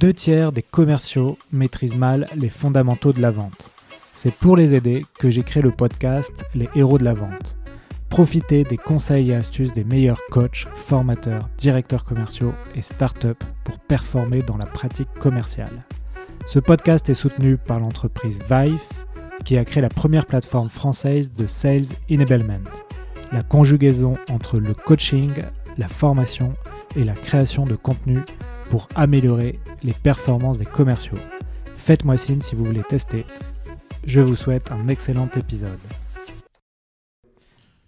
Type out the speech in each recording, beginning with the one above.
Deux tiers des commerciaux maîtrisent mal les fondamentaux de la vente. C'est pour les aider que j'ai créé le podcast Les héros de la vente. Profitez des conseils et astuces des meilleurs coachs, formateurs, directeurs commerciaux et startups pour performer dans la pratique commerciale. Ce podcast est soutenu par l'entreprise Vive, qui a créé la première plateforme française de Sales Enablement, la conjugaison entre le coaching, la formation et la création de contenu pour améliorer les performances des commerciaux. Faites-moi signe si vous voulez tester. Je vous souhaite un excellent épisode.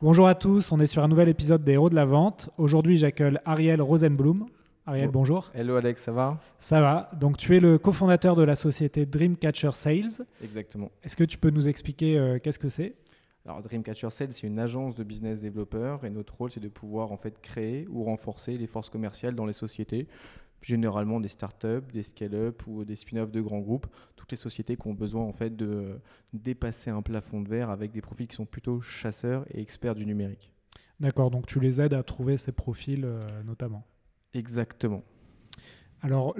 Bonjour à tous, on est sur un nouvel épisode des Héros de la Vente. Aujourd'hui, j'accueille Ariel Rosenblum. Ariel, bonjour. Hello Alex, ça va? Ça va. Donc, tu es le cofondateur de la société Dreamcatcher Sales. Exactement. Est-ce que tu peux nous expliquer euh, qu'est-ce que c'est? Alors Dreamcatcher Sales, c'est une agence de business développeurs et notre rôle, c'est de pouvoir en fait créer ou renforcer les forces commerciales dans les sociétés généralement des startups, des scale-up ou des spin-offs de grands groupes, toutes les sociétés qui ont besoin en fait de dépasser un plafond de verre avec des profils qui sont plutôt chasseurs et experts du numérique. D'accord, donc tu les aides à trouver ces profils euh, notamment. Exactement. Alors,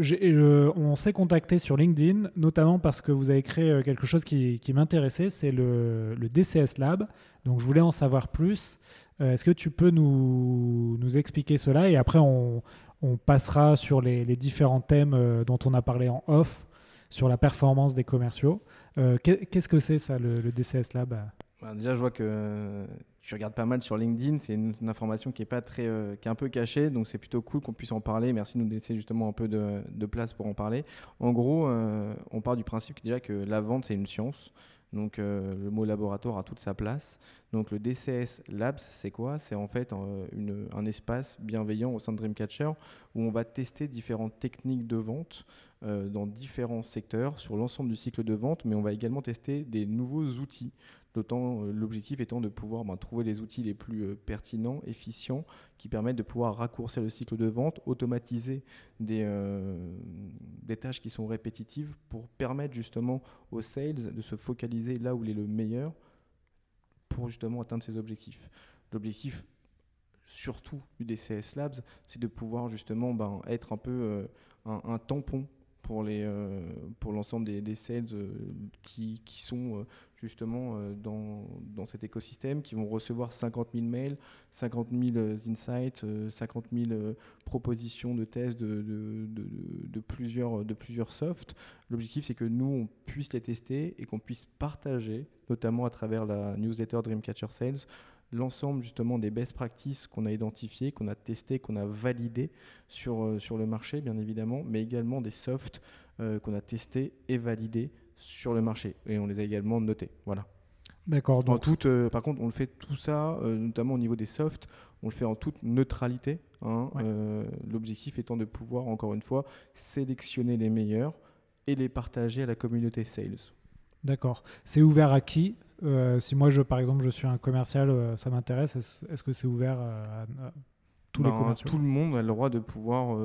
on s'est contacté sur LinkedIn, notamment parce que vous avez créé euh, quelque chose qui, m'intéressait, c'est le, DCS Lab. Donc, je voulais en savoir plus. Euh, est-ce que tu peux nous, expliquer cela Et après, on, passera sur les, différents thèmes euh, dont on a parlé en off, sur la performance des commerciaux. Euh, qu'est-ce que c'est ça, le, DCS Lab bah, Déjà, je vois que tu regardes pas mal sur LinkedIn. C'est une, information qui est, pas très, qui est un peu cachée, donc c'est plutôt cool qu'on puisse en parler. Merci de nous laisser justement un peu de, place pour en parler. En gros, on part du principe déjà que la vente, c'est une science. Donc le mot laboratoire a toute sa place. Donc le DCS Labs, c'est quoi? C'est en fait un espace bienveillant au sein de Dreamcatcher où on va tester différentes techniques de vente euh, dans différents secteurs sur l'ensemble du cycle de vente, mais on va également tester des nouveaux outils. D'autant euh, l'objectif étant de pouvoir ben, trouver les outils les plus euh, pertinents, efficients, qui permettent de pouvoir raccourcir le cycle de vente, automatiser des, des tâches qui sont répétitives pour permettre justement aux sales de se focaliser là où il est le meilleur pour justement atteindre ces objectifs. L'objectif surtout du DCS Labs, c'est de pouvoir justement ben, être un peu euh, un, tampon euh, pour l'ensemble des, sales euh, qui, sont justement dans, cet écosystème, qui vont recevoir 50 000 mails, 50 000 insights, 50 000 propositions de tests de, plusieurs, de softs. L'objectif, c'est que nous, on puisse les tester et qu'on puisse partager, notamment à travers la newsletter Dreamcatcher Sales, l'ensemble justement des best practices qu'on a identifiées, qu'on a testées, qu'on a validées sur, euh, sur le marché, bien évidemment, mais également des softs euh, qu'on a testés et validés sur le marché. Et on les a également notés. Voilà. D'accord. Donc... Toute, euh, par contre, on le fait tout ça, notamment au niveau des softs, on le fait en toute neutralité. Hein, l'objectif étant de pouvoir, encore une fois, sélectionner les meilleurs et les partager à la communauté sales. D'accord. C'est ouvert à qui? Euh, si moi, je, par exemple, je suis un commercial, euh, ça m'intéresse, est-ce, que c'est ouvert euh, à, tous les ben, commerciaux? Tout le monde a le droit de pouvoir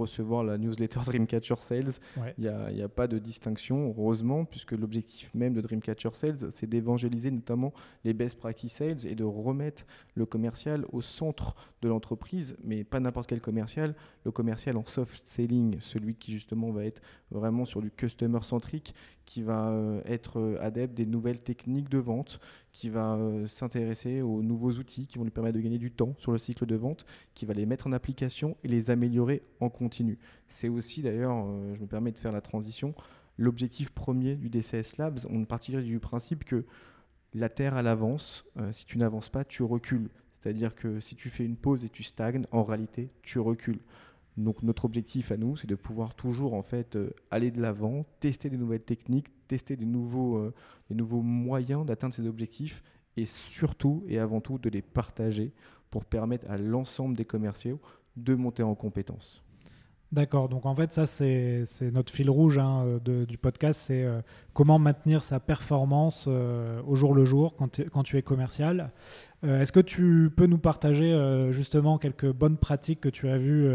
recevoir la newsletter Dreamcatcher Sales. Il n'y a, a, pas de distinction, heureusement, puisque l'objectif même de Dreamcatcher Sales, c'est d'évangéliser notamment les best practice sales et de remettre le commercial au centre de l'entreprise, mais pas n'importe quel commercial. Le commercial en soft selling, celui qui justement va être vraiment sur du customer centrique, qui va euh, être euh, adepte des nouvelles techniques de vente, qui va euh, s'intéresser aux nouveaux outils qui vont lui permettre de gagner du temps sur le cycle de vente, qui va les mettre en application et les améliorer en continu. C'est aussi d'ailleurs, je me permets de faire la transition, l'objectif premier du DCS Labs. On partirait du principe que la terre à l'avance, si tu n'avances pas, tu recules. C'est-à-dire que si tu fais une pause et tu stagnes, en réalité, tu recules. Donc notre objectif à nous, c'est de pouvoir toujours en fait euh, aller de l'avant, tester des nouvelles techniques, tester des nouveaux, euh, des nouveaux moyens d'atteindre ces objectifs et surtout et avant tout de les partager pour permettre à l'ensemble des commerciaux de monter en compétences. D'accord, donc en fait ça c'est notre fil rouge hein, de, du podcast, c'est euh, comment maintenir sa performance au jour le jour quand, tu es commercial. Est-ce que tu peux nous partager justement quelques bonnes pratiques que tu as vues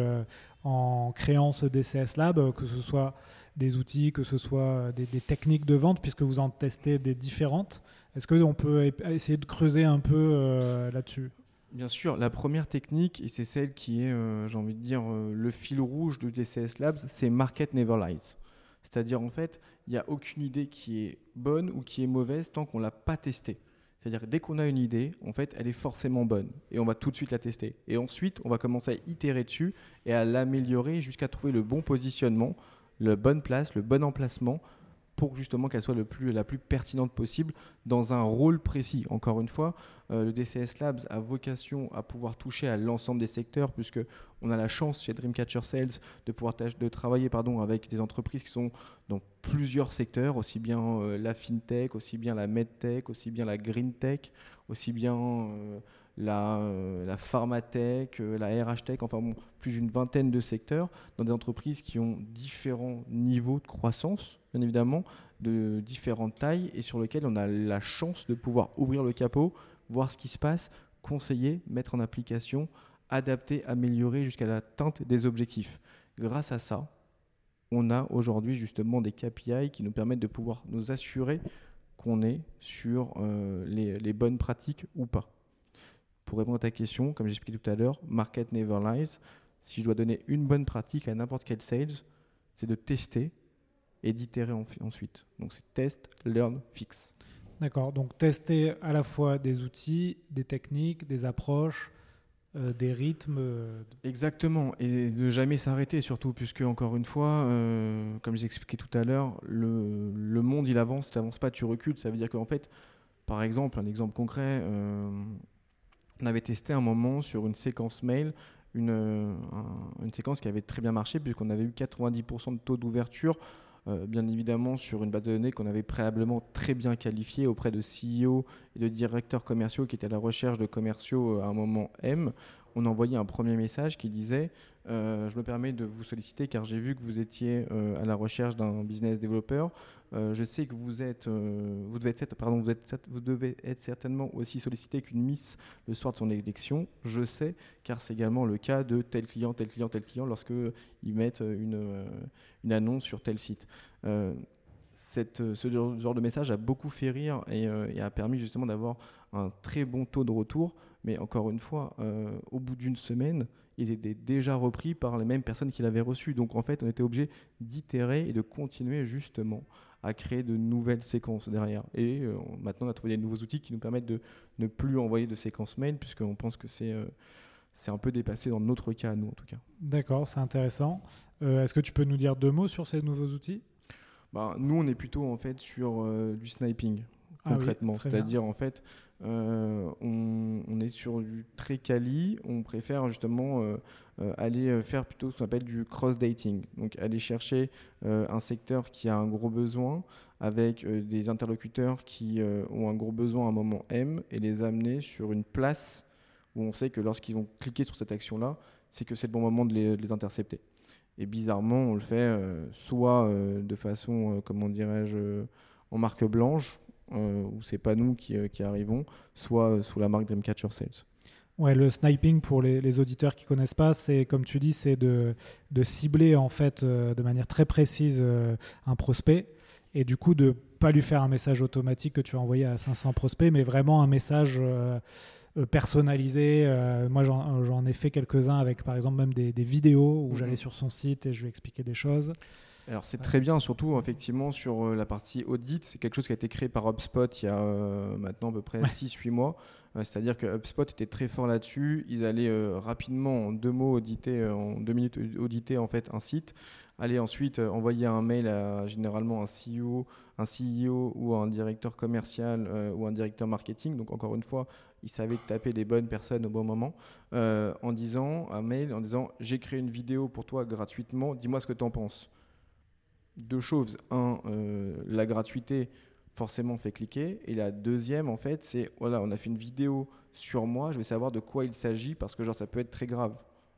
en créant ce DCS Lab, que ce soit des outils, que ce soit des, techniques de vente, puisque vous en testez des différentes? Est-ce qu'on peut essayer de creuser un peu euh, là-dessus? Bien sûr, la première technique, et c'est celle qui est, euh, j'ai envie de dire, euh, le fil rouge du DCS Labs, c'est Market Never Lies. C'est-à-dire, en fait, il n'y a aucune idée qui est bonne ou qui est mauvaise tant qu'on ne l'a pas testée. C'est-à-dire dès qu'on a une idée, en fait, elle est forcément bonne et on va tout de suite la tester. Et ensuite, on va commencer à itérer dessus et à l'améliorer jusqu'à trouver le bon positionnement, la bonne place, le bon emplacement pour justement qu'elle soit la plus pertinente possible dans un rôle précis. Encore une fois, euh, le DCS Labs a vocation à pouvoir toucher à l'ensemble des secteurs puisque on a la chance chez Dreamcatcher Sales de pouvoir de travailler pardon, avec des entreprises qui sont dans plusieurs secteurs, aussi bien euh, la fintech, aussi bien la medtech, aussi bien la green tech, aussi bien euh, la, pharmatech, la RH tech, enfin plus d'une vingtaine de secteurs dans des entreprises qui ont différents niveaux de croissance bien évidemment, de différentes tailles et sur lequel on a la chance de pouvoir ouvrir le capot, voir ce qui se passe, conseiller, mettre en application, adapter, améliorer jusqu'à l'atteinte des objectifs. Grâce à ça, on a aujourd'hui justement des KPI qui nous permettent de pouvoir nous assurer qu'on est sur euh, les, les, bonnes pratiques ou pas. Pour répondre à ta question, comme j'expliquais tout à l'heure, Market Never Lies, si je dois donner une bonne pratique à n'importe quel sales, c'est de tester et d'itérer ensuite. Donc c'est test, learn, fix. D'accord, donc tester à la fois des outils, des techniques, des approches, euh, des rythmes. Euh, Exactement, et ne jamais s'arrêter surtout, puisque encore une fois, euh, comme j'ai expliqué tout à l'heure, le, le, monde il avance, tu n'avances pas, tu recules. Ça veut dire qu'en fait, par exemple, un exemple concret, on avait testé un moment sur une séquence mail une, une séquence qui avait très bien marché, puisqu'on avait eu 90% de taux d'ouverture euh, bien évidemment sur une base de données qu'on avait préalablement très bien qualifiée auprès de CEO et de directeurs commerciaux qui étaient à la recherche de commerciaux euh, à un moment M. On envoyait un premier message qui disait euh, Je me permets de vous solliciter car j'ai vu que vous étiez à la recherche d'un business développeur. je sais que vous êtes, vous devez être, pardon, vous, êtes, vous devez être certainement aussi sollicité qu'une Miss le soir de son élection. Je sais, car c'est également le cas de tel client, tel client, tel client, lorsque ils mettent une, une annonce sur tel site. Ce genre de message a beaucoup fait rire et a permis justement d'avoir un très bon taux de retour. Mais encore une fois, au bout d'une semaine, ils étaient déjà repris par les mêmes personnes qui l'avaient reçu. Donc en fait, on était obligé d'itérer et de continuer justement à créer de nouvelles séquences derrière. Et euh, maintenant, on a trouvé des nouveaux outils qui nous permettent de ne plus envoyer de séquences mail, puisqu'on pense que c'est euh, c'est un peu dépassé dans notre cas, nous en tout cas. D'accord, c'est intéressant. Euh, est-ce que tu peux nous dire deux mots sur ces nouveaux outils? Bah, Nous, on est plutôt en fait sur du sniping, ah concrètement. C'est-à-dire, en fait, on, on, est sur du très quali. On préfère justement euh, aller euh, faire plutôt ce qu'on appelle du cross-dating. Donc aller chercher euh, un secteur qui a un gros besoin avec des interlocuteurs qui ont un gros besoin à un moment M et les amener sur une place où on sait que lorsqu'ils vont cliquer sur cette action-là, c'est que c'est le bon moment de les, intercepter. Et bizarrement, on le fait soit de façon, comment dirais-je, en marque blanche, où c'est pas nous qui, qui, arrivons, soit sous la marque Dreamcatcher Sales. Ouais, le sniping pour les, auditeurs qui connaissent pas, c'est comme tu dis, c'est de, de, cibler en fait euh, de manière très précise euh, un prospect et du coup de pas lui faire un message automatique que tu as envoyé à 500 prospects, mais vraiment un message euh, personnalisé. moi, j'en ai fait quelques-uns avec par exemple même des, des vidéos où mhm. j'allais sur son site et je lui expliquais des choses. Alors c'est très bien, surtout effectivement sur la partie audit, c'est quelque chose qui a été créé par HubSpot il y a maintenant à peu près 6-8 mois. C'est-à-dire que HubSpot était très fort là-dessus. Ils allaient euh, rapidement, en deux mots, auditer, euh, en deux minutes, auditer en fait un site. Aller ensuite euh, envoyer un mail à généralement un CEO, un CEO ou un directeur commercial ou un directeur marketing. Donc encore une fois, ils savaient taper des bonnes personnes au bon moment en disant un mail en disant j'ai créé une vidéo pour toi gratuitement. Dis-moi ce que tu en penses. Deux choses. Un, la gratuité forcément fait cliquer. Et la deuxième, en fait, c'est voilà, on a fait une vidéo sur moi, je vais savoir de quoi il s'agit parce que genre ça peut être très grave.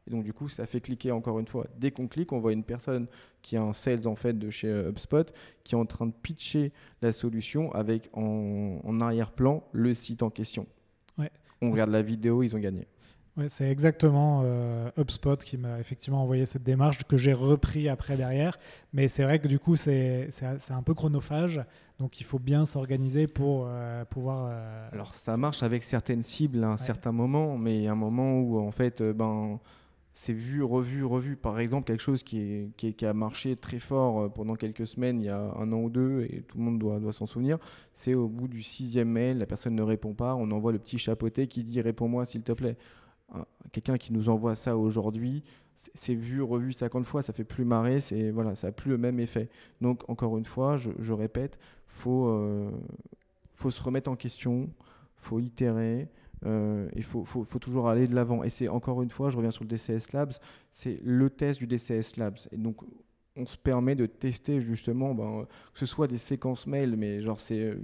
Et donc du coup, ça fait cliquer encore une fois. Dès qu'on clique, on voit une personne qui a un sales en fait de chez euh, HubSpot qui est en train de pitcher la solution avec en, arrière-plan le site en question. Ouais. On regarde la vidéo, ils ont gagné. C'est exactement euh, HubSpot qui m'a effectivement envoyé cette démarche que j'ai repris après derrière. Mais c'est vrai que du coup, c'est un peu chronophage. Donc il faut bien s'organiser pour euh, pouvoir. Euh, Alors ça marche avec certaines cibles à un certain moment, mais il y a un moment où en fait, ben, c'est vu, revu, revu. Par exemple, quelque chose qui, qui, a marché très fort pendant quelques semaines, il y a un an ou deux, et tout le monde doit, doit s'en souvenir, c'est au bout du sixième mail, la personne ne répond pas, on envoie le petit chapeauté qui dit réponds-moi s'il te plaît quelqu'un qui nous envoie ça aujourd'hui, c'est vu, revu 50 fois, ça fait plus marrer, c'est voilà, ça n'a plus le même effet. Donc encore une fois, je, répète, faut euh, faut se remettre en question, faut itérer. Euh, il faut, faut, faut, toujours aller de l'avant. Et c'est encore une fois, je reviens sur le DCS Labs, c'est le test du DCS Labs. Et donc, on se permet de tester justement, ben, que ce soit des séquences mail, mais genre c'est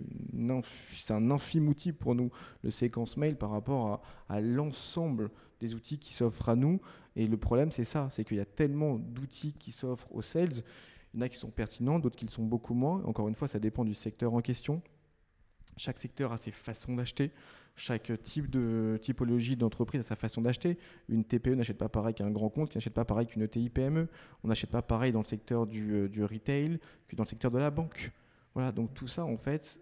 un infime outil pour nous, le séquence mail par rapport à, l'ensemble des outils qui s'offrent à nous. Et le problème, c'est ça, c'est qu'il y a tellement d'outils qui s'offrent aux sales. Il y en a qui sont pertinents, d'autres qui le sont beaucoup moins. Encore une fois, ça dépend du secteur en question. Chaque secteur a ses façons d'acheter. Chaque type de typologie d'entreprise a sa façon d'acheter. Une TPE n'achète pas pareil qu'un grand compte, qui n'achète pas pareil qu'une ETI PME. On n'achète pas pareil dans le secteur du, euh, du, retail que dans le secteur de la banque. Voilà, donc tout ça, en fait,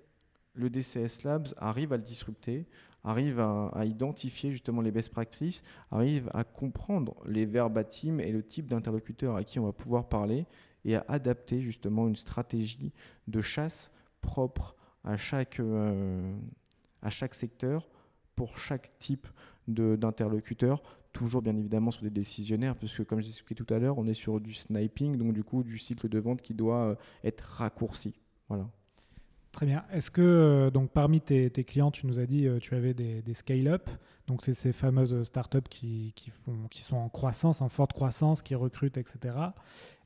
le DCS Labs arrive à le disrupter, arrive à, identifier justement les best practices, arrive à comprendre les verbatims et le type d'interlocuteur à qui on va pouvoir parler et à adapter justement une stratégie de chasse propre à chaque, euh, à chaque secteur pour chaque type d'interlocuteur, toujours bien évidemment sur des décisionnaires, parce que comme j'ai expliqué tout à l'heure, on est sur du sniping, donc du coup du cycle de vente qui doit euh, être raccourci. Voilà. Très bien. Est-ce que euh, donc parmi tes, clients, tu nous as dit tu avais des, scale-up, donc c'est ces fameuses startups qui, qui, font, qui sont en croissance, en forte croissance, qui recrutent, etc.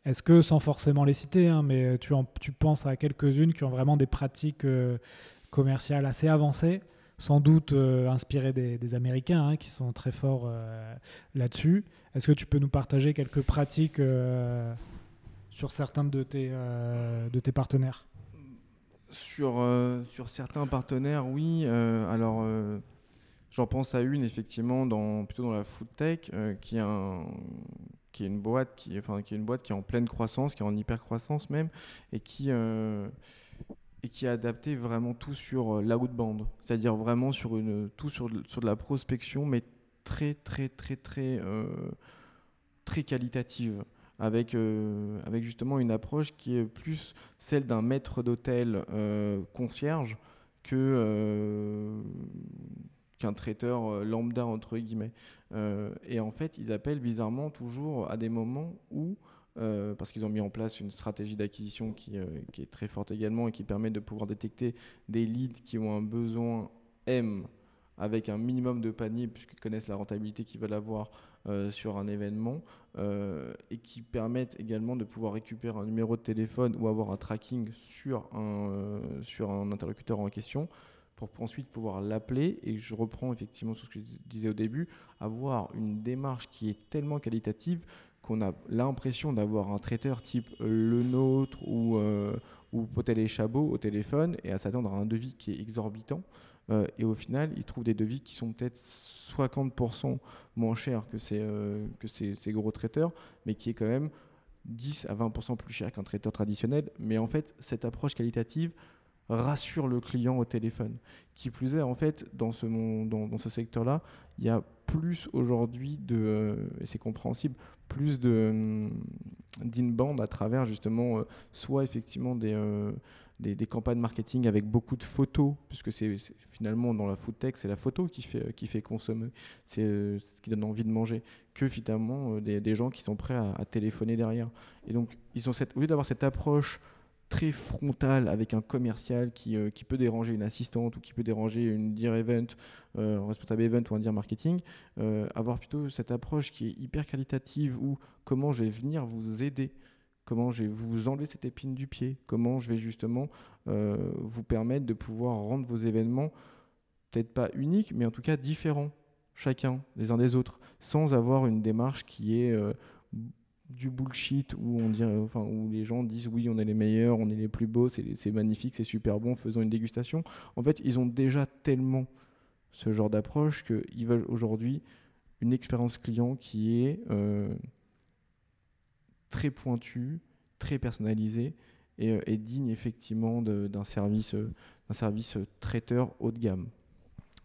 Est-ce que, sans forcément les citer, hein, mais tu, tu penses à quelques-unes qui ont vraiment des pratiques euh, commerciales assez avancées, sans doute euh, inspirées des, Américains, hein, qui sont très forts euh, là-dessus Est-ce que tu peux nous partager quelques pratiques sur certains de tes, de tes partenaires? Sur, sur certains partenaires, oui. alors, j'en pense à une, effectivement, dans, plutôt dans la food tech, qui est une boîte qui, est en pleine croissance, qui est en hyper croissance même, et qui euh, et qui a adapté vraiment tout sur euh, l'outbound, c'est-à-dire vraiment sur une tout sur, sur de la prospection, mais très très très très euh, très qualitative. Avec, avec justement une approche qui est plus celle d'un maître d'hôtel concierge qu'un traiteur lambda entre guillemets. Euh, et en fait, ils appellent bizarrement toujours à des moments où, euh, parce qu'ils ont mis en place une stratégie d'acquisition qui, euh, qui, est très forte également et qui permet de pouvoir détecter des leads qui ont un besoin M avec un minimum de panier, puisqu'ils connaissent la rentabilité qu'ils veulent avoir sur un événement, et qui permettent également de pouvoir récupérer un numéro de téléphone ou avoir un tracking sur un, sur un interlocuteur en question pour ensuite pouvoir l'appeler. Et je reprends effectivement ce que je disais au début, avoir une démarche qui est tellement qualitative qu'on a l'impression d'avoir un traiteur type le nôtre ou, euh, ou Potel et Chabot au téléphone et à s'attendre à un devis qui est exorbitant. Euh, et au final, ils trouvent des devis qui sont peut-être 50% moins chers euh, que ces, ces, gros traiteurs, mais qui est quand même 10 à 20% plus cher qu'un traiteur traditionnel. Mais en fait, cette approche qualitative rassure le client au téléphone. Qui plus est, en fait, dans ce, secteur-là, il y a plus aujourd'hui de, euh, et c'est compréhensible, plus de hum, d'inbound à travers justement euh, soit effectivement euh, des, des, campagnes marketing avec beaucoup de photos, puisque c'est finalement dans la food tech, c'est la photo qui fait, qui fait consommer, c'est ce qui donne envie de manger, que finalement des, des, gens qui sont prêts à, à, téléphoner derrière. Et donc, ils ont cette, au lieu d'avoir cette approche très frontal avec un commercial qui, euh, qui, peut déranger une assistante ou qui peut déranger une dire event, euh, responsable event ou un dire marketing, euh, avoir plutôt cette approche qui est hyper qualitative où comment je vais venir vous aider, comment je vais vous enlever cette épine du pied, comment je vais justement vous permettre de pouvoir rendre vos événements peut-être pas uniques, mais en tout cas différents, chacun les uns des autres, sans avoir une démarche qui est du bullshit où on dirait, enfin où les gens disent oui on est les meilleurs, on est les plus beaux, c'est magnifique, c'est super bon, faisons une dégustation. En fait, ils ont déjà tellement ce genre d'approche qu'ils veulent aujourd'hui une expérience client qui est très pointue, très personnalisée et, digne effectivement d'un service, d'un service traiteur haut de gamme.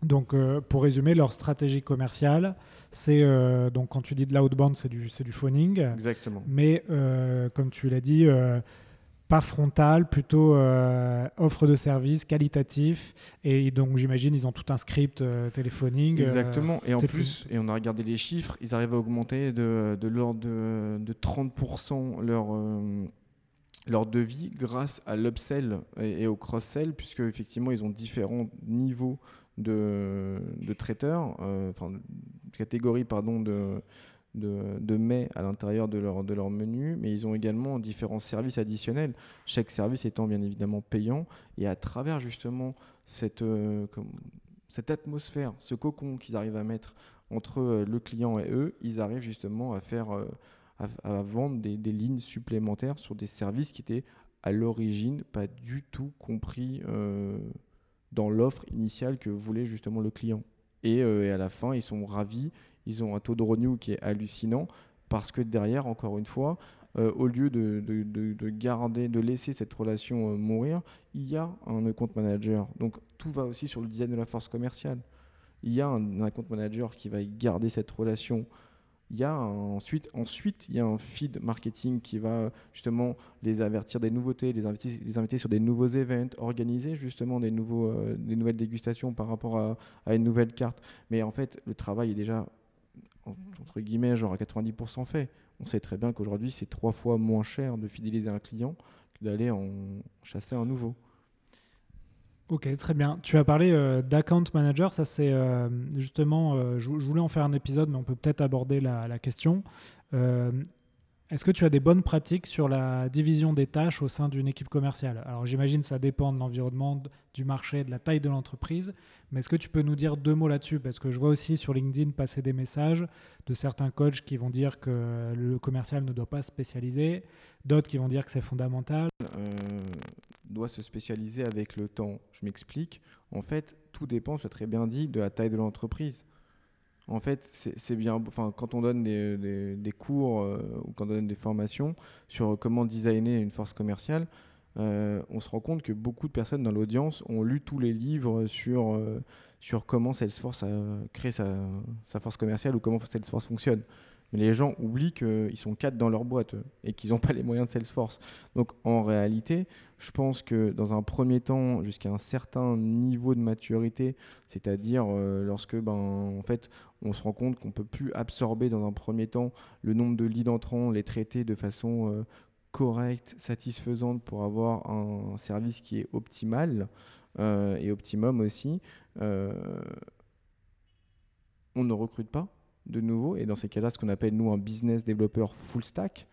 Donc, pour résumer, leur stratégie commerciale, c'est donc quand tu dis de l'outbound, c'est du, du phoning. Exactement. Mais comme tu l'as dit, pas frontal, plutôt euh, offre de service qualitatif. Et donc, j'imagine, ils ont tout un script euh, téléphoning. Euh, Exactement. et en plus, et on a regardé les chiffres, ils arrivent à augmenter de, de l'ordre de, de, 30% leur, leur devis grâce à l'upsell et, au cross-sell, puisque effectivement, ils ont différents niveaux de, traiteurs, enfin, catégories, pardon, de de, de mets à l'intérieur de leur, de leur menu, mais ils ont également différents services additionnels, chaque service étant bien évidemment payant, et à travers justement cette, euh, cette atmosphère, ce cocon qu'ils arrivent à mettre entre euh, le client et eux, ils arrivent justement à faire euh, à, vendre des, des, lignes supplémentaires sur des services qui étaient à l'origine pas du tout compris dans l'offre initiale que voulait justement le client. Et, et, à la fin, ils sont ravis ils ont un taux de renew qui est hallucinant parce que derrière, encore une fois, euh, au lieu de, de, garder, de laisser cette relation euh, mourir, il y a un compte manager. Donc tout va aussi sur le design de la force commerciale. Il y a un, compte manager qui va garder cette relation. Il y a ensuite, ensuite, il y a un feed marketing qui va justement les avertir des nouveautés, les inviter, sur des nouveaux événements, organiser justement des, nouveaux, euh, des nouvelles dégustations par rapport à, à une nouvelle carte. Mais en fait, le travail est déjà entre guillemets, genre à 90% fait. On sait très bien qu'aujourd'hui, c'est trois fois moins cher de fidéliser un client que d'aller en chasser un nouveau. Ok, très bien. Tu as parlé euh, d'account manager. Ça, c'est euh, justement, euh, je, voulais en faire un épisode, mais on peut peut-être aborder la, la question. Est-ce que tu as des bonnes pratiques sur la division des tâches au sein d'une équipe commerciale? Alors j'imagine ça dépend de l'environnement, du marché, de la taille de l'entreprise, mais est-ce que tu peux nous dire deux mots là-dessus? Parce que je vois aussi sur LinkedIn passer des messages de certains coachs qui vont dire que le commercial ne doit pas se spécialiser, d'autres qui vont dire que c'est fondamental. Doit se spécialiser avec le temps. Je m'explique. En fait, tout dépend, as très bien dit, de la taille de l'entreprise en fait, c'est bien. Enfin, quand on donne des, cours euh, ou quand on donne des formations sur comment designer une force commerciale, euh, on se rend compte que beaucoup de personnes dans l'audience ont lu tous les livres sur, euh, sur comment Salesforce a créé sa, sa, force commerciale ou comment Salesforce fonctionne. Mais les gens oublient qu'ils sont quatre dans leur boîte et qu'ils n'ont pas les moyens de Salesforce. Donc en réalité, je pense que dans un premier temps, jusqu'à un certain niveau de maturité, c'est-à-dire lorsque ben, en fait, on se rend compte qu'on ne peut plus absorber dans un premier temps le nombre de leads entrants, les traiter de façon euh, correcte, satisfaisante pour avoir un, service qui est optimal euh, et optimum aussi. Euh, on ne recrute pas de nouveau et dans ces cas-là, ce qu'on appelle nous un business développeur full stack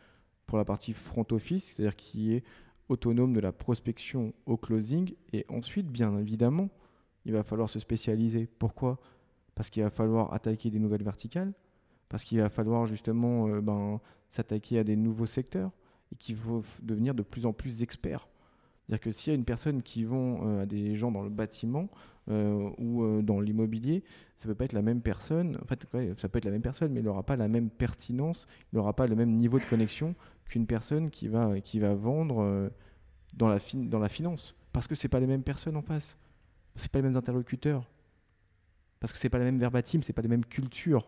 pour la partie front office, c'est-à-dire qui est autonome de la prospection au closing et ensuite, bien évidemment, il va falloir se spécialiser. Pourquoi? Parce qu'il va falloir attaquer des nouvelles verticales, parce qu'il va falloir justement euh, ben, s'attaquer à des nouveaux secteurs et qu'il faut devenir de plus en plus experts. C'est-à-dire que s'il y a une personne qui vend euh, à des gens dans le bâtiment euh, ou dans l'immobilier, ça ne peut pas être la même personne. En fait, ça peut être la même personne, mais il n'aura pas la même pertinence, il n'aura pas le même niveau de connexion qu'une personne qui va, qui va vendre dans, la dans la finance. Parce que ce pas les mêmes personnes en face. Ce pas les mêmes interlocuteurs. Parce que c'est pas la même verbatim, c'est pas les mêmes cultures.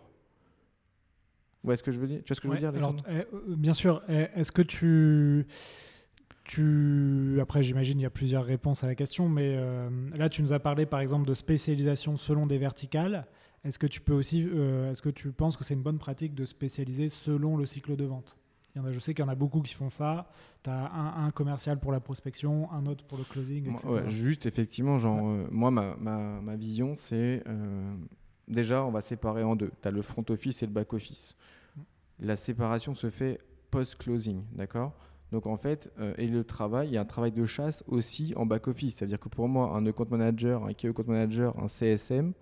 Ouais, ce que je veux dire Tu vois ce que je veux dire, alors, eh, euh, Bien sûr. Eh, est-ce que tu, tu, après, j'imagine il y a plusieurs réponses à la question, mais euh, là, tu nous as parlé, par exemple, de spécialisation selon des verticales. Est-ce que tu peux aussi, euh, est-ce que tu penses que c'est une bonne pratique de spécialiser selon le cycle de vente? Je sais qu'il y en a beaucoup qui font ça. Tu as un, commercial pour la prospection, un autre pour le closing, etc. juste, effectivement, genre, euh, moi, ma, ma, vision, c'est déjà, on va séparer en deux. Tu as le front office et le back office. Mm. La séparation se fait post-closing, d'accord? Donc en fait, euh, et le travail, il y a un travail de chasse aussi en back-office. C'est-à-dire que pour moi, un account manager, un key account manager, un CSM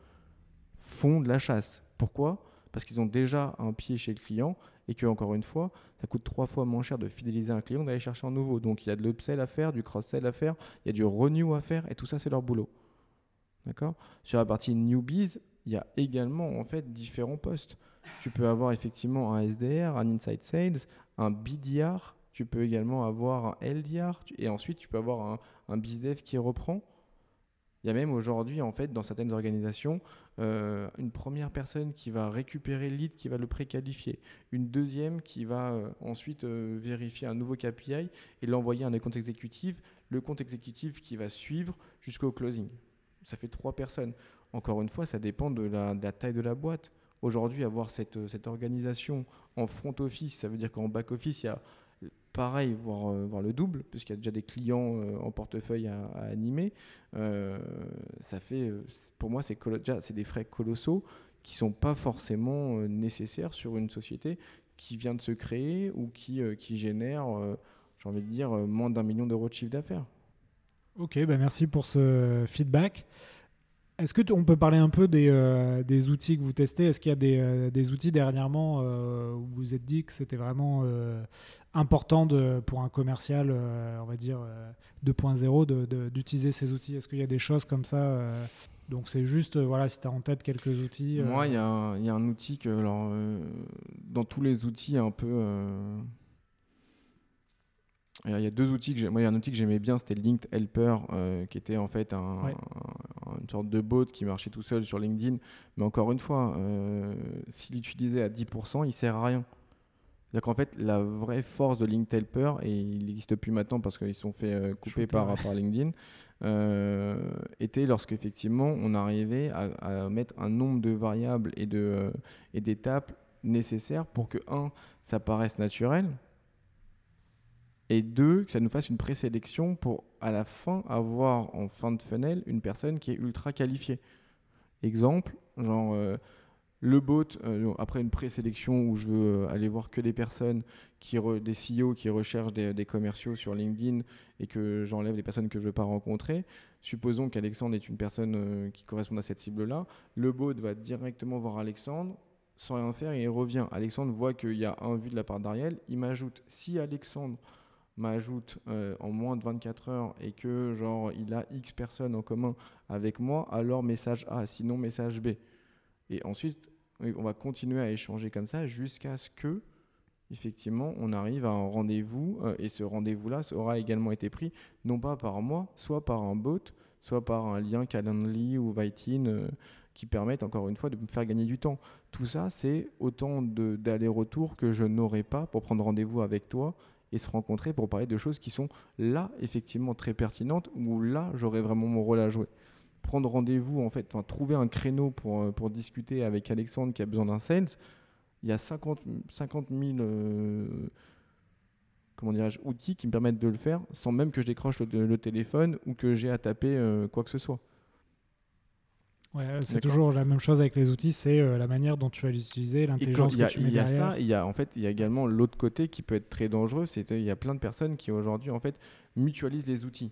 font de la chasse. Pourquoi? Parce qu'ils ont déjà un pied chez le client et que, encore une fois, ça coûte trois fois moins cher de fidéliser un client d'aller chercher un nouveau. Donc il y a de l'upsell à faire, du cross-sell à faire, il y a du renew à faire, et tout ça, c'est leur boulot. D'accord? Sur la partie newbies, il y a également en fait différents postes. tu peux avoir effectivement un SDR, un Inside Sales, un BDR, tu peux également avoir un LDR, et ensuite tu peux avoir un, un BizDev qui reprend. Il y a même aujourd'hui, en fait, dans certaines organisations, euh, une première personne qui va récupérer le lead, qui va le préqualifier, une deuxième qui va euh, ensuite euh, vérifier un nouveau KPI et l'envoyer à un compte exécutif, le compte exécutif qui va suivre jusqu'au closing. Ça fait trois personnes. Encore une fois, ça dépend de la, taille de la boîte. Aujourd'hui, avoir cette, cette organisation en front office, ça veut dire qu'en back office, il y a pareil, voire, voir le double, puisqu'il y a déjà des clients en portefeuille à, animer. ça fait, pour moi, c'est déjà c'est des frais colossaux qui sont pas forcément nécessaires sur une société qui vient de se créer ou qui, qui génère, j'ai envie de dire, moins d'un million d'euros de chiffre d'affaires. Ok, ben merci pour ce feedback. Est-ce que on peut parler un peu des, euh, des, outils que vous testez? Est-ce qu'il y a des, euh, des outils dernièrement euh, où vous vous êtes dit que c'était vraiment important de, pour un commercial, on va dire 2.0, d'utiliser ces outils? Est-ce qu'il y a des choses comme ça Donc c'est juste, voilà, si tu as en tête quelques outils. Moi, il y, y, a un outil que, alors, dans tous les outils un peu il y a deux outils que moi il y a un outil que j'aimais bien c'était Linked Helper euh, qui était en fait un, une sorte de bot qui marchait tout seul sur LinkedIn. Mais encore une fois euh, s'il utilisait à 10% il sert à rien. C'est-à-dire qu'en fait la vraie force de Linked Helper et il n'existe plus maintenant parce qu'ils sont fait euh, couper par, par LinkedIn était lorsque effectivement on arrivait à, à, mettre un nombre de variables et d'étapes nécessaires pour que un ça paraisse naturel et deux, que ça nous fasse une présélection pour à la fin avoir en fin de funnel une personne qui est ultra qualifiée. Exemple, genre euh, le bot, euh, après une présélection où je veux euh, aller voir que des personnes, qui des CEO qui recherchent des, commerciaux sur LinkedIn et que j'enlève des personnes que je ne veux pas rencontrer, supposons qu'Alexandre est une personne qui correspond à cette cible-là, le bot va directement voir Alexandre, sans rien faire, et il revient. Alexandre voit qu'il y a un vu de la part d'Ariel, il m'ajoute. Si Alexandre m'ajoute euh, en moins de 24 heures et que genre il a X personnes en commun avec moi, alors message A, sinon message B. Et ensuite, on va continuer à échanger comme ça jusqu'à ce que effectivement on arrive à un rendez-vous euh, et ce rendez-vous-là aura également été pris non pas par moi, soit par un bot, soit par un lien Calendly ou Vitin euh, qui permettent encore une fois de me faire gagner du temps. Tout ça, c'est autant d'aller-retour que je n'aurai pas pour prendre rendez-vous avec toi et se rencontrer pour parler de choses qui sont là effectivement très pertinentes où là j'aurais vraiment mon rôle à jouer. Prendre rendez-vous en fait, enfin trouver un créneau pour, euh, pour discuter avec Alexandre qui a besoin d'un sales, il y a 50, 50 000 comment outils qui me permettent de le faire sans même que je décroche le, téléphone ou que j'ai à taper euh, quoi que ce soit c'est toujours la même chose avec les outils, c'est euh, la manière dont tu vas les utiliser, l'intelligence que tu mets Il y a ça, il y a en fait, il y a également l'autre côté qui peut être très dangereux, c'est il y a plein de personnes qui aujourd'hui en fait mutualisent les outils.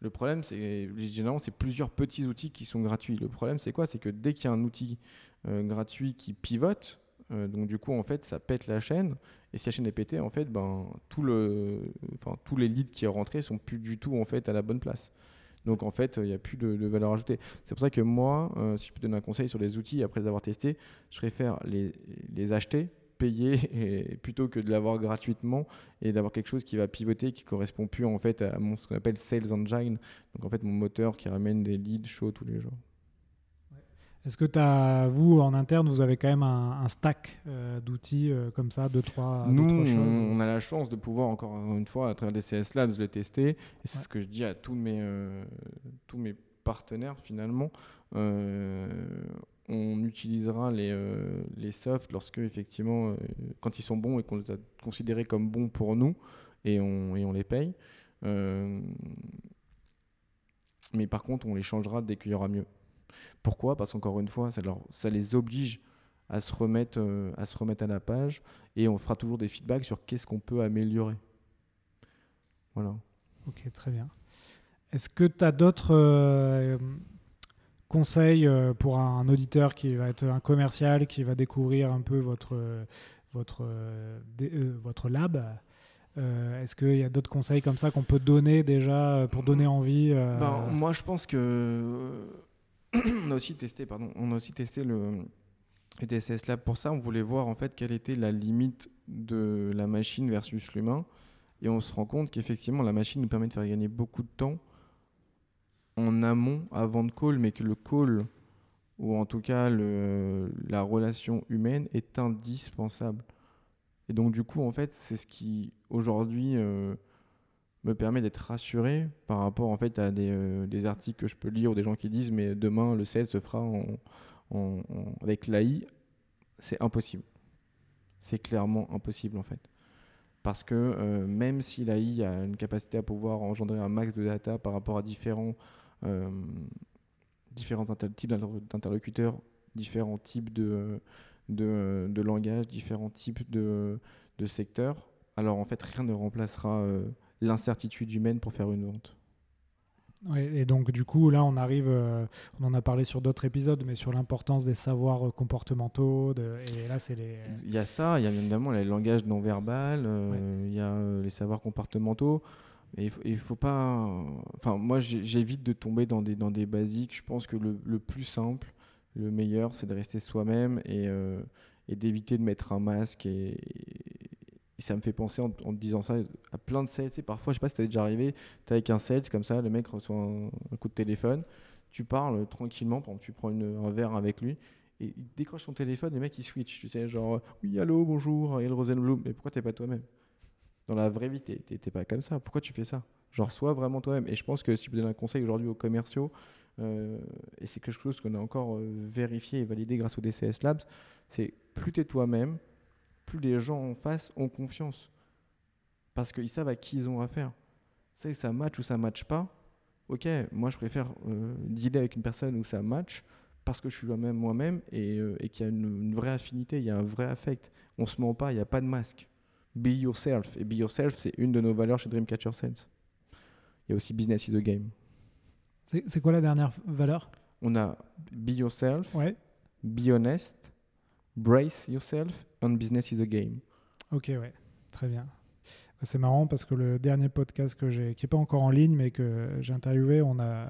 Le problème, c'est généralement c'est plusieurs petits outils qui sont gratuits. Le problème, c'est quoi? C'est que dès qu'il y a un outil euh, gratuit qui pivote, euh, donc du coup en fait ça pète la chaîne. Et si la chaîne est pétée en fait ben tout le enfin tous les leads qui sont rentrés sont plus du tout en fait à la bonne place donc en fait, il n'y a plus de, valeur ajoutée. C'est pour ça que moi, euh, si je peux donner un conseil sur les outils après les avoir testés, je préfère les, acheter, payer, plutôt que de l'avoir gratuitement et d'avoir quelque chose qui va pivoter, qui correspond plus en fait à mon, ce qu'on appelle Sales Engine. Donc en fait, mon moteur qui ramène des leads chauds tous les jours. Est-ce que as, vous, en interne, vous avez quand même un, stack euh, d'outils euh, comme ça, deux, trois, Nous, choses on a la chance de pouvoir, encore une fois, à travers des CS Labs, le tester. Et c'est ce que je dis à tous mes, euh, tous mes partenaires, finalement. on utilisera les, les softs lorsque, effectivement, quand ils sont bons et qu'on les a considérés comme bons pour nous, et on, et on les paye. mais par contre, on les changera dès qu'il y aura mieux. Pourquoi? Parce qu'encore une fois, ça, ça, les oblige à se, remettre, euh, à se remettre à la page et on fera toujours des feedbacks sur qu'est-ce qu'on peut améliorer. Voilà. Ok, très bien. Est-ce que tu as d'autres euh, conseils euh, pour un, auditeur qui va être un commercial, qui va découvrir un peu votre, votre, votre lab? Est-ce qu'il y a d'autres conseils comme ça qu'on peut donner déjà pour donner envie ben, Moi, je pense que on a aussi testé, pardon, on a aussi testé le, Et DCS Lab, pour ça, on voulait voir en fait quelle était la limite de la machine versus l'humain. Et on se rend compte qu'effectivement, la machine nous permet de faire gagner beaucoup de temps en amont, avant de call, mais que le call, ou en tout cas la relation humaine, est indispensable. Et donc, du coup, en fait, c'est ce qui aujourd'hui euh, me permet d'être rassuré par rapport en fait à des, euh, des, articles que je peux lire ou des gens qui disent mais demain le sales se fera en, avec l'AI. C'est impossible. C'est clairement impossible en fait. Parce que euh, même si l'AI a une capacité à pouvoir engendrer un max de data par rapport à différents, euh, types d'interlocuteurs, différents types de, de, de différents types de, secteurs, alors en fait rien ne remplacera l'incertitude humaine pour faire une vente. et donc du coup, là, on arrive, euh, on en a parlé sur d'autres épisodes, mais sur l'importance des savoirs euh, comportementaux. De, et là, c'est les. Il y a ça, il y a évidemment les langages non verbal, euh, ouais. il y a euh, les savoirs comportementaux. Et il faut, il faut pas. Enfin, moi, j'évite de tomber dans des, dans des basiques. Je pense que le, le plus simple, le meilleur, c'est de rester soi-même et, et d'éviter de mettre un masque et, et ça me fait penser en, te disant ça à plein de sales. Parfois, je sais pas si t'es déjà arrivé, tu es avec un sales comme ça, le mec reçoit un, coup de téléphone, tu parles tranquillement, tu prends un verre avec lui, et il décroche son téléphone, le mec il switch, tu sais, genre oui, allô, bonjour, et le Rosenblum, mais pourquoi t'es pas toi-même? Dans la vraie vie, t'es pas comme ça, pourquoi tu fais ça? Genre, sois vraiment toi-même. Et je pense que si vous donnez un conseil aujourd'hui aux commerciaux, euh, et c'est quelque chose qu'on a encore euh, vérifié et validé grâce au DCS Labs, c'est plus t'es toi-même, plus les gens en face ont confiance. Parce qu'ils savent à qui ils ont affaire. C'est ça match ou ça match pas. Ok, moi je préfère euh, dealer avec une personne où ça match parce que je suis moi-même moi-même et, euh, et qu'il y a une, une, vraie affinité, il y a un vrai affect. On se ment pas, il n'y a pas de masque. Be yourself. Et be yourself, c'est une de nos valeurs chez Dreamcatcher Sales. Il y a aussi business is a game. C'est quoi la dernière valeur? On a be yourself, ouais. be honest, brace yourself and business is a game. Ok, ouais, très bien. C'est marrant parce que le dernier podcast que j'ai, qui n'est pas encore en ligne, mais que j'ai interviewé, on a,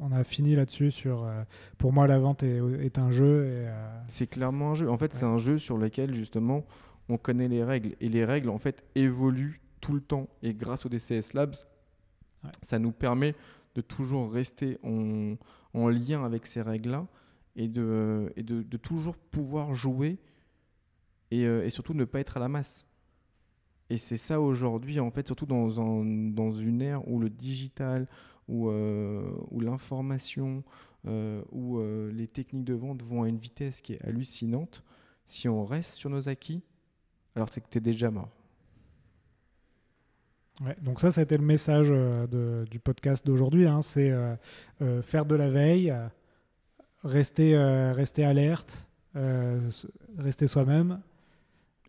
on a fini là-dessus sur. Euh, pour moi, la vente est, est un jeu. Euh... C'est clairement un jeu. En fait, ouais. c'est un jeu sur lequel justement on connaît les règles et les règles en fait évoluent tout le temps. Et grâce au DCS Labs, ouais. ça nous permet de toujours rester en, en lien avec ces règles-là et, de, et de, de, toujours pouvoir jouer et, euh, et, surtout ne pas être à la masse. Et c'est ça aujourd'hui, en fait, surtout dans, un, dans une ère où le digital, où, euh, où l'information, euh, où les techniques de vente vont à une vitesse qui est hallucinante. Si on reste sur nos acquis, alors c'est que tu es déjà mort. Donc ça, c'était le message du podcast d'aujourd'hui. Hein, c'est faire de la veille, rester, rester alerte, rester soi-même.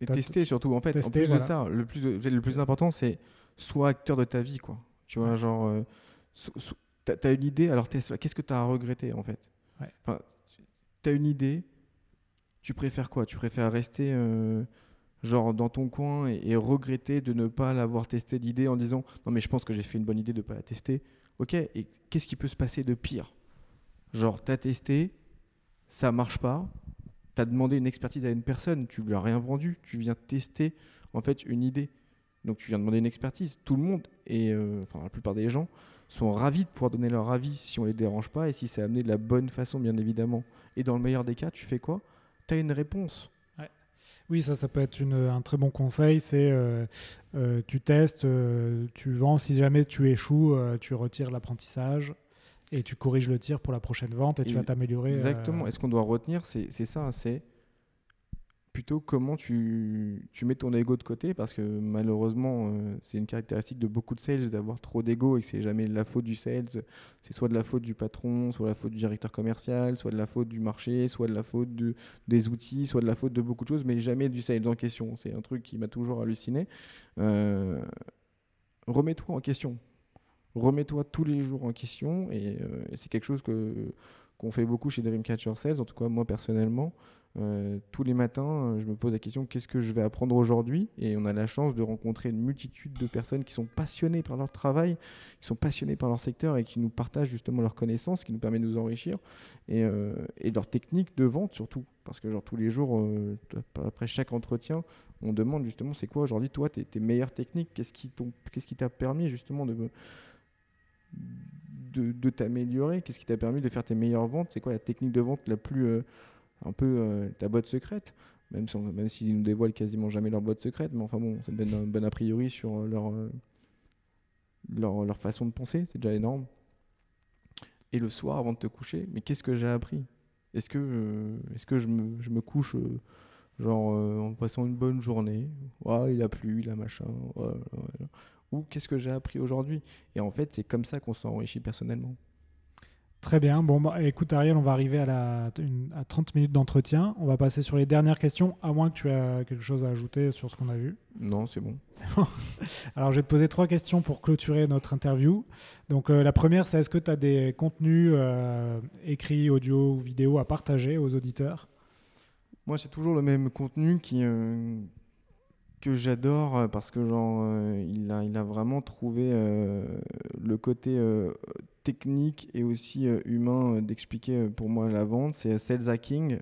Et tester surtout. En fait, tester, en plus voilà. de ça, le plus, le plus important, c'est sois acteur de ta vie. Quoi. Tu vois, genre, so, so, t'as as une idée, alors qu'est-ce que tu as à regretter en fait? Ouais. enfin, Tu as une idée, tu préfères quoi? Tu préfères rester genre dans ton coin et, et regretter de ne pas l'avoir testé l'idée en disant non mais je pense que j'ai fait une bonne idée de ne pas la tester. Ok, et qu'est-ce qui peut se passer de pire? Genre t'as testé, ça marche pas, t'as demandé une expertise à une personne, tu lui as rien vendu, tu viens tester en fait une idée. Donc tu viens demander une expertise. Tout le monde et euh, enfin la plupart des gens sont ravis de pouvoir donner leur avis si on les dérange pas et si c'est amené de la bonne façon bien évidemment. Et dans le meilleur des cas, tu fais quoi? Tu as une réponse. Oui, ça, ça peut être un très bon conseil. C'est euh, euh, tu testes, tu vends. Si jamais tu échoues, tu retires l'apprentissage et tu corriges le tir pour la prochaine vente et, et tu vas t'améliorer. euh, Exactement. Et ce qu'on doit retenir, c'est ça. C'est plutôt comment tu, tu mets ton ego de côté parce que malheureusement euh, c'est une caractéristique de beaucoup de sales d'avoir trop d'ego et que c'est jamais la faute du sales c'est soit de la faute du patron soit de la faute du directeur commercial soit de la faute du marché soit de la faute de, des outils soit de la faute de beaucoup de choses mais jamais du sales en question c'est un truc qui m'a toujours halluciné euh, remets-toi en question remets-toi tous les jours en question. Et, euh, c'est quelque chose qu'on fait beaucoup chez Dreamcatcher Sales en tout cas moi personnellement. Euh, tous les matins, euh, je me pose la question qu'est-ce que je vais apprendre aujourd'hui? Et on a la chance de rencontrer une multitude de personnes qui sont passionnées par leur travail, qui sont passionnées par leur secteur et qui nous partagent justement leurs connaissances, qui nous permet de nous enrichir et, euh, et leurs techniques de vente surtout. Parce que genre tous les jours, après chaque entretien, on demande justement c'est quoi aujourd'hui toi tes, tes meilleures techniques? Qu'est-ce qui qu'est-ce qui t'a permis justement de de, t'améliorer? Qu'est-ce qui t'a permis de faire tes meilleures ventes? C'est quoi la technique de vente la plus un peu euh, ta boîte secrète, même s'ils même nous dévoilent quasiment jamais leur boîte secrète, mais enfin bon, ça donne un bon a priori sur euh, leur, euh, leur, façon de penser, c'est déjà énorme. Et le soir, avant de te coucher, mais qu'est-ce que j'ai appris? Est-ce que, est-ce que je, me, je me couche genre en passant une bonne journée? Il a plu, il a machin. Ou qu'est-ce que j'ai appris aujourd'hui Et en fait, c'est comme ça qu'on s'enrichit personnellement. Très bien. Bon, bah, écoute, Ariel, on va arriver à, la, à 30 minutes d'entretien. On va passer sur les dernières questions, à moins que tu aies quelque chose à ajouter sur ce qu'on a vu. Non, c'est bon. C'est bon. Alors, je vais te poser trois questions pour clôturer notre interview. Donc, euh, la première, c'est est-ce que tu as des contenus euh, écrits, audio ou vidéo à partager aux auditeurs? Moi, c'est toujours le même contenu qui, euh, que j'adore parce que genre, il, a, il a vraiment trouvé le côté technique et aussi euh, humain euh, d'expliquer euh, pour moi la vente, c'est Sales Hacking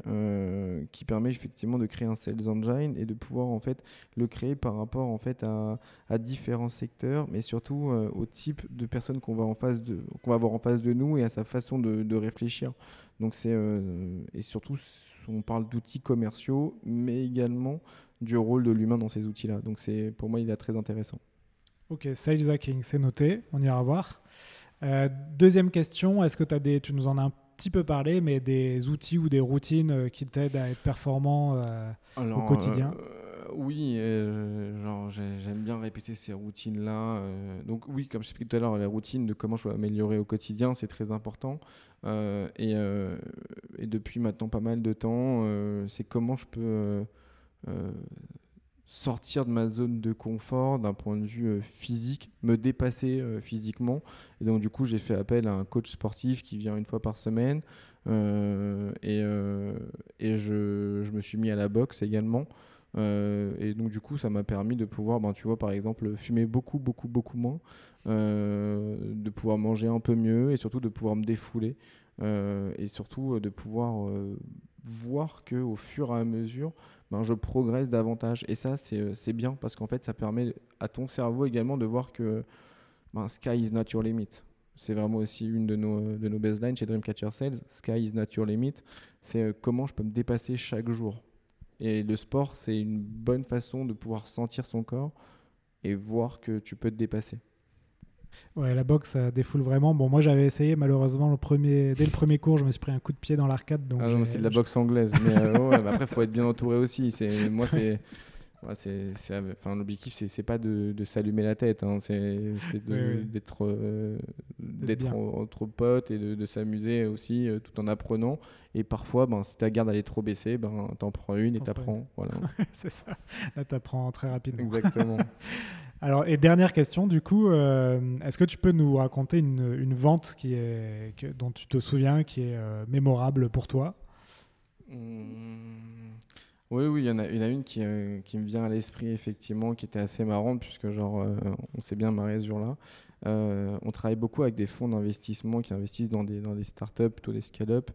qui permet effectivement de créer un Sales Engine et de pouvoir en fait le créer par rapport en fait à, différents secteurs, mais surtout au type de personnes qu'on va en face de qu'on va avoir en face de nous et à sa façon de réfléchir. Donc c'est et surtout on parle d'outils commerciaux, mais également du rôle de l'humain dans ces outils-là. Donc c'est pour moi il est très intéressant. Ok, Sales Hacking, c'est noté, on ira voir. Euh, deuxième question, est-ce que as des, tu nous en as un petit peu parlé, mais des outils ou des routines euh, qui t'aident à être performant euh, au quotidien? oui, genre j'aime bien répéter ces routines-là. donc oui, comme je tout à l'heure, les routines de comment je peux améliorer au quotidien, c'est très important. Et, et, depuis maintenant pas mal de temps, c'est comment je peux sortir de ma zone de confort d'un point de vue euh, physique, me dépasser euh, physiquement. Et donc du coup, j'ai fait appel à un coach sportif qui vient une fois par semaine. Euh, et, et je, je, me suis mis à la boxe également. et donc du coup, ça m'a permis de pouvoir, ben, tu vois, par exemple, fumer beaucoup, beaucoup, beaucoup moins, de pouvoir manger un peu mieux et surtout de pouvoir me défouler. et surtout de pouvoir voir que au fur et à mesure, ben, je progresse davantage. Et ça, euh, c'est bien parce qu'en fait, ça permet à ton cerveau également de voir que ben, sky is not your limit. C'est vraiment aussi une de nos, de nos baselines chez Dreamcatcher Sales. Sky is not your limit. C'est euh, comment je peux me dépasser chaque jour. Et le sport, c'est une bonne façon de pouvoir sentir son corps et voir que tu peux te dépasser. Ouais, la boxe, ça défoule vraiment. Bon, moi, j'avais essayé, malheureusement, le premier... dès le premier cours, je me suis pris un coup de pied dans l'arcade. Donc ah non, c'est de la boxe anglaise. mais euh, après, il faut être bien entouré aussi. Moi, c'est. C'est, enfin, l'objectif, c'est, c'est pas de, de, s'allumer la tête, hein. c'est, d'être, euh, d'être entre potes et de, s'amuser aussi euh, tout en apprenant. Et parfois, ben, si ta garde elle est trop baissée, ben, t'en prends une et t'apprends. Voilà. c'est ça. Là, t'apprends très rapidement. Exactement. Alors, et dernière question, du coup, euh, est-ce que tu peux nous raconter une, une vente qui est, dont tu te souviens, qui est mémorable pour toi? Mmh. Oui, oui, il y en a, une, euh, qui, me vient à l'esprit, effectivement, qui était assez marrante, puisque genre, on s'est bien marré ce jour-là. on travaille beaucoup avec des fonds d'investissement qui investissent dans des, dans des startups, plutôt des scale-up.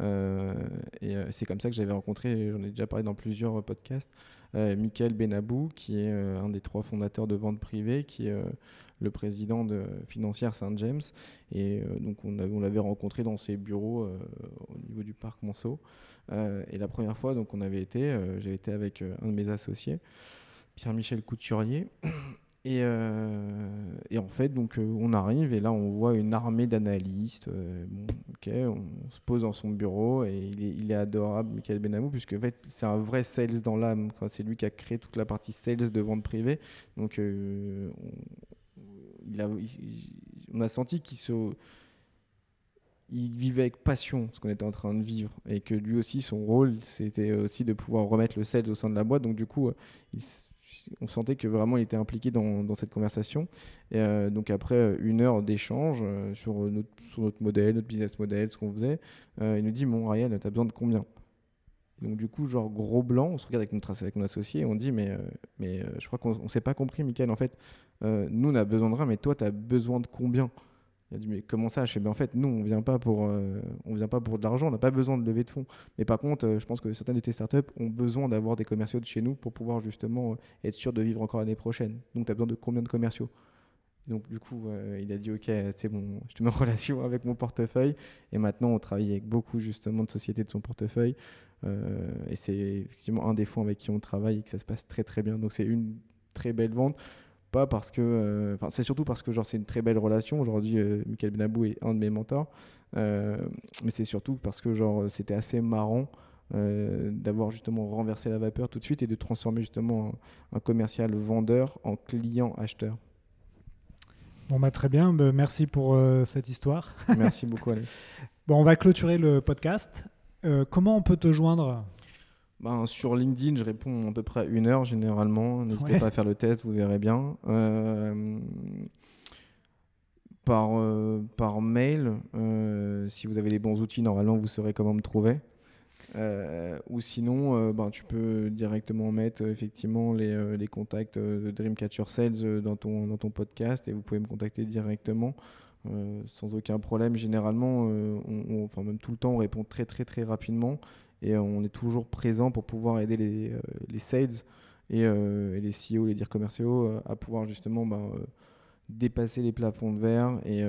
et c'est comme ça que j'avais rencontré, j'en ai déjà parlé dans plusieurs podcasts, euh, Michael Benabou, qui est euh, un des trois fondateurs de vente privée, qui est euh, le président de Financière Saint-James. Et donc, on, on l'avait rencontré dans ses bureaux au niveau du parc Monceau. et la première fois, donc, on avait été, j'ai été avec un de mes associés, Pierre-Michel Couturier. Et, euh, et, en fait, donc, euh, on arrive et là, on voit une armée d'analystes. Euh, ok, on se pose dans son bureau et il est, adorable, Michael Benamou, puisque en fait, c'est un vrai sales dans l'âme. C'est lui qui a créé toute la partie sales de vente privée. Donc, on, a, senti qu'il vivait avec passion ce qu'on était en train de vivre et que lui aussi son rôle c'était aussi de pouvoir remettre le sales au sein de la boîte donc du coup il, on sentait que vraiment il était impliqué dans, cette conversation. Et euh, donc après euh, une heure d'échange euh, sur, notre, modèle, notre business model, ce qu'on faisait, il nous dit, bon Ariel, tu as besoin de combien? Donc du coup, genre gros blanc, on se regarde avec, notre, avec mon associé et on dit mais, je crois qu'on ne s'est pas compris, Michael. En fait, nous on a besoin de rien, mais toi tu as besoin de combien? Il a dit mais comment ça? Je fais ben, en fait nous on vient pas pour on vient pas pour de l'argent, on n'a pas besoin de lever de fonds. Mais par contre, je pense que certaines de tes startups ont besoin d'avoir des commerciaux de chez nous pour pouvoir justement être sûr de vivre encore l'année prochaine. Donc tu as besoin de combien de commerciaux? Donc du coup, il a dit ok, c'est bon, je te mets en relation avec mon portefeuille. Et maintenant, on travaille avec beaucoup justement de sociétés de son portefeuille. Euh, et c'est effectivement un des fonds avec qui on travaille et que ça se passe très très bien. Donc c'est une très belle vente. Pas parce que, euh, enfin c'est surtout parce que genre c'est une très belle relation. Aujourd'hui, euh, Michael Benabou est un de mes mentors, mais c'est surtout parce que genre c'était assez marrant d'avoir justement renversé la vapeur tout de suite et de transformer justement un, commercial vendeur en client acheteur. Bon bah très bien, bah, merci pour cette histoire. Merci beaucoup Alex. bon, on va clôturer le podcast. Euh, comment on peut te joindre? Ben, Sur LinkedIn, je réponds à peu près une heure généralement. N'hésitez pas à faire le test, vous verrez bien. Euh, par, euh, par mail, si vous avez les bons outils, normalement vous saurez comment me trouver. ou sinon, ben, tu peux directement mettre effectivement les, les contacts de Dreamcatcher Sales dans ton, dans ton podcast et vous pouvez me contacter directement. Euh, sans aucun problème. Généralement, euh, on, enfin même tout le temps, on répond très très très rapidement et on est toujours présent pour pouvoir aider les, euh, les sales et, les CEO, les dires commerciaux à pouvoir justement bah, dépasser les plafonds de verre et,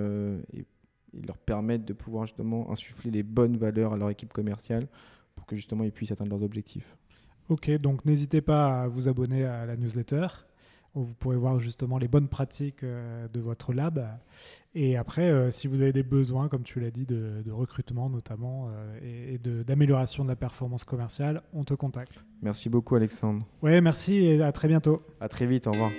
leur permettre de pouvoir justement insuffler les bonnes valeurs à leur équipe commerciale pour que justement ils puissent atteindre leurs objectifs. Ok, donc n'hésitez pas à vous abonner à la newsletter où vous pourrez voir justement les bonnes pratiques euh, de votre lab. Et après, euh, si vous avez des besoins, comme tu l'as dit, de, recrutement notamment euh, et, d'amélioration de, la performance commerciale, on te contacte. Merci beaucoup Alexandre. Oui, merci et à très bientôt. À très vite, au revoir.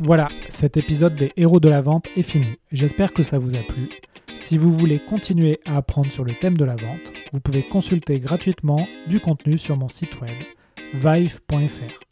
Voilà, cet épisode des héros de la vente est fini. J'espère que ça vous a plu. Si vous voulez continuer à apprendre sur le thème de la vente, vous pouvez consulter gratuitement du contenu sur mon site web vive.fr.